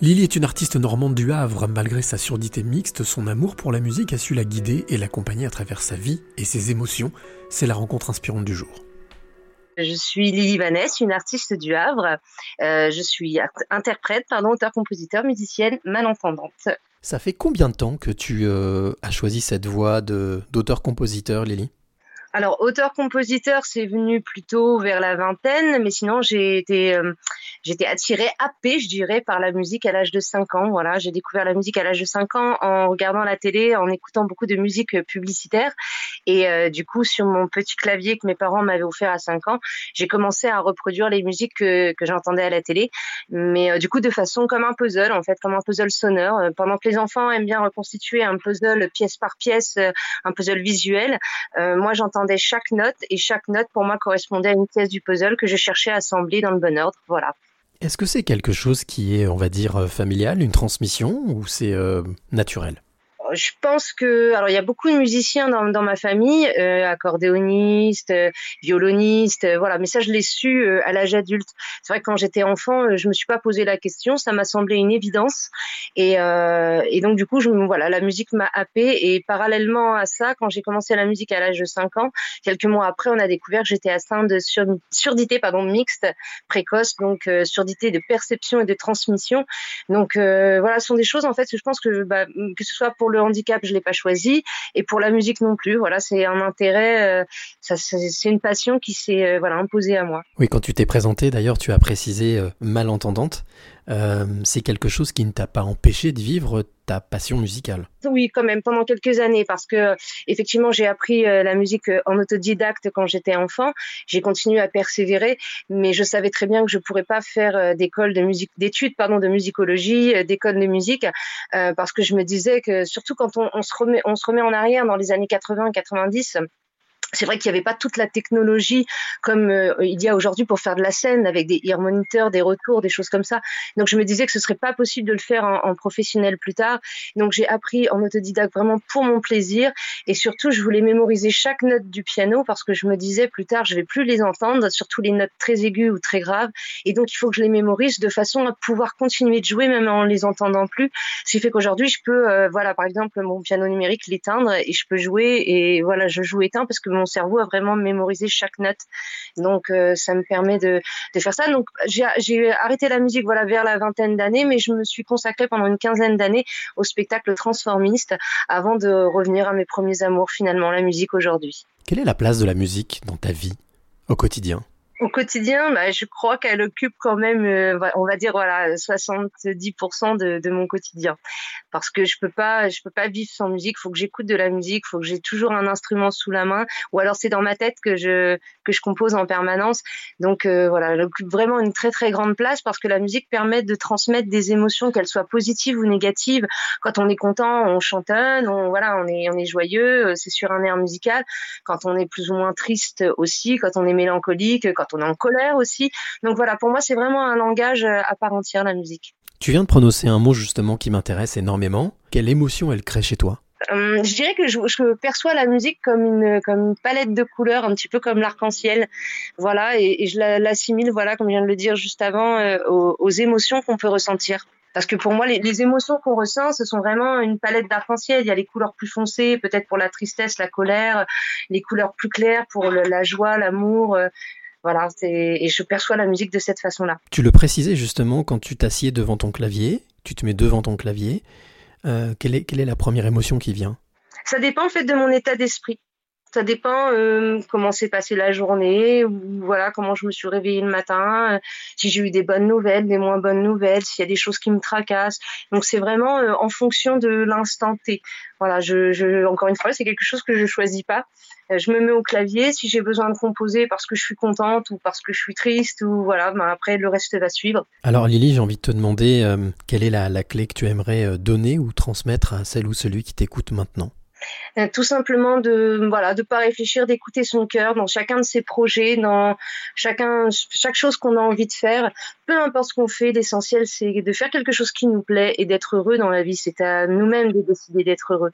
Lily est une artiste normande du Havre. Malgré sa surdité mixte, son amour pour la musique a su la guider et l'accompagner à travers sa vie et ses émotions. C'est la rencontre inspirante du jour. Je suis Lily Vanessa, une artiste du Havre. Euh, je suis interprète, pardon, auteur-compositeur, musicienne, malentendante. Ça fait combien de temps que tu euh, as choisi cette voie d'auteur-compositeur, Lily? Alors, auteur-compositeur, c'est venu plutôt vers la vingtaine, mais sinon, j'ai été, euh, j'étais attirée, happée, je dirais, par la musique à l'âge de 5 ans. Voilà, j'ai découvert la musique à l'âge de 5 ans en regardant la télé, en écoutant beaucoup de musique euh, publicitaire. Et euh, du coup, sur mon petit clavier que mes parents m'avaient offert à 5 ans, j'ai commencé à reproduire les musiques que, que j'entendais à la télé, mais du coup, de façon comme un puzzle, en fait, comme un puzzle sonore. Pendant que les enfants aiment bien reconstituer un puzzle pièce par pièce, un puzzle visuel, moi, j'entends chaque note et chaque note pour moi correspondait à une pièce du puzzle que je cherchais à assembler dans le bon ordre. Voilà. Est-ce que c'est quelque chose qui est, on va dire, euh, familial, une transmission, ou c'est euh, naturel? Je pense que alors il y a beaucoup de musiciens dans, ma famille, euh, accordéonistes, euh, violonistes, euh, voilà. Mais ça je l'ai su euh, à l'âge adulte. C'est vrai que quand j'étais enfant, je me suis pas posé la question, ça m'a semblé une évidence. Et, et donc du coup, je, voilà, la musique m'a happé. Et parallèlement à ça, quand j'ai commencé la musique à l'âge de 5 ans, quelques mois après, on a découvert que j'étais atteinte de surdité, pardon, mixte, précoce, donc surdité de perception et de transmission. Donc voilà, ce sont des choses en fait que je pense que bah, que ce soit pour le handicap, je l'ai pas choisi, et pour la musique non plus. Voilà, c'est un intérêt, euh, c'est une passion qui s'est euh, voilà imposée à moi. Oui, quand tu t'es présentée, d'ailleurs, tu as précisé euh, c'est quelque chose qui ne t'a pas empêché de vivre ta passion musicale. Oui, quand même, pendant quelques années, parce que effectivement, j'ai appris la musique en autodidacte quand j'étais enfant. J'ai continué à persévérer, mais je savais très bien que je pourrais pas faire d'école de musique, d'études, pardon, de musicologie, d'école de musique, parce que je me disais que surtout quand on, se remet, on se remet en arrière dans les années 80-90, c'est vrai qu'il n'y avait pas toute la technologie comme euh, il y a aujourd'hui pour faire de la scène avec des ear monitors, des retours, des choses comme ça. Donc je me disais que ce serait pas possible de le faire en, professionnel plus tard. Donc j'ai appris en autodidacte vraiment pour mon plaisir et surtout je voulais mémoriser chaque note du piano parce que je me disais plus tard je vais plus les entendre, surtout les notes très aiguës ou très graves et donc il faut que je les mémorise de façon à pouvoir continuer de jouer même en les entendant plus. Ce qui fait qu'aujourd'hui je peux euh, voilà par exemple mon piano numérique l'éteindre et je peux jouer et voilà je joue éteint parce que mon cerveau a vraiment mémorisé chaque note. Donc euh, ça me permet de, faire ça. Donc j'ai arrêté la musique voilà vers la vingtaine d'années, mais je me suis consacrée pendant une quinzaine d'années au spectacle transformiste avant de revenir à mes premiers amours finalement, la musique aujourd'hui. Quelle est la place de la musique dans ta vie au quotidien? Au quotidien, bah, je crois qu'elle occupe quand même, euh, on va dire voilà, 70% de, de, mon quotidien, parce que je peux pas, je peux pas vivre sans musique. Faut que j'écoute de la musique, faut que j'ai toujours un instrument sous la main, ou alors c'est dans ma tête que je que je compose en permanence. Donc euh, voilà, elle occupe vraiment une très très grande place parce que la musique permet de transmettre des émotions, qu'elles soient positives ou négatives. Quand on est content, on chantonne, on voilà, on est on est joyeux, euh, c'est sur un air musical. Quand on est plus ou moins triste aussi, quand on est mélancolique, quand on est en colère aussi. Donc voilà, pour moi, c'est vraiment un langage euh, à part entière, la musique. Tu viens de prononcer un mot justement qui m'intéresse énormément. Quelle émotion elle crée chez toi? Euh, je dirais que je, perçois la musique comme une comme une palette de couleurs, un petit peu comme l'arc-en-ciel, voilà, et, je l'assimile, voilà, comme je viens de le dire juste avant, euh, aux, émotions qu'on peut ressentir. Parce que pour moi, les, émotions qu'on ressent, ce sont vraiment une palette d'arc-en-ciel. Il y a les couleurs plus foncées, peut-être pour la tristesse, la colère, les couleurs plus claires pour la joie, l'amour. Voilà, et je perçois la musique de cette façon-là. Tu le précisais justement quand tu t'assieds devant ton clavier, tu te mets devant ton clavier. Euh, quelle, est, quelle est la première émotion qui vient? Ça dépend en fait de mon état d'esprit. Ça dépend euh, comment s'est passée la journée, ou voilà comment je me suis réveillée le matin, euh, si j'ai eu des bonnes nouvelles, des moins bonnes nouvelles, s'il y a des choses qui me tracassent. Donc c'est vraiment euh, en fonction de l'instant T. Voilà, je, je, encore une fois, c'est quelque chose que je choisis pas. je me mets au clavier si j'ai besoin de composer parce que je suis contente ou parce que je suis triste ou voilà. Ben après le reste va suivre. Alors Lily, j'ai envie de te demander quelle est la, la clé que tu aimerais donner ou transmettre à celle ou celui qui t'écoute maintenant? Euh, tout simplement de voilà de pas réfléchir d'écouter son cœur dans chacun de ses projets dans chacun chaque chose qu'on a envie de faire. Peu importe ce qu'on fait l'essentiel c'est de faire quelque chose qui nous plaît et d'être heureux dans la vie. C'est à nous-mêmes de décider d'être heureux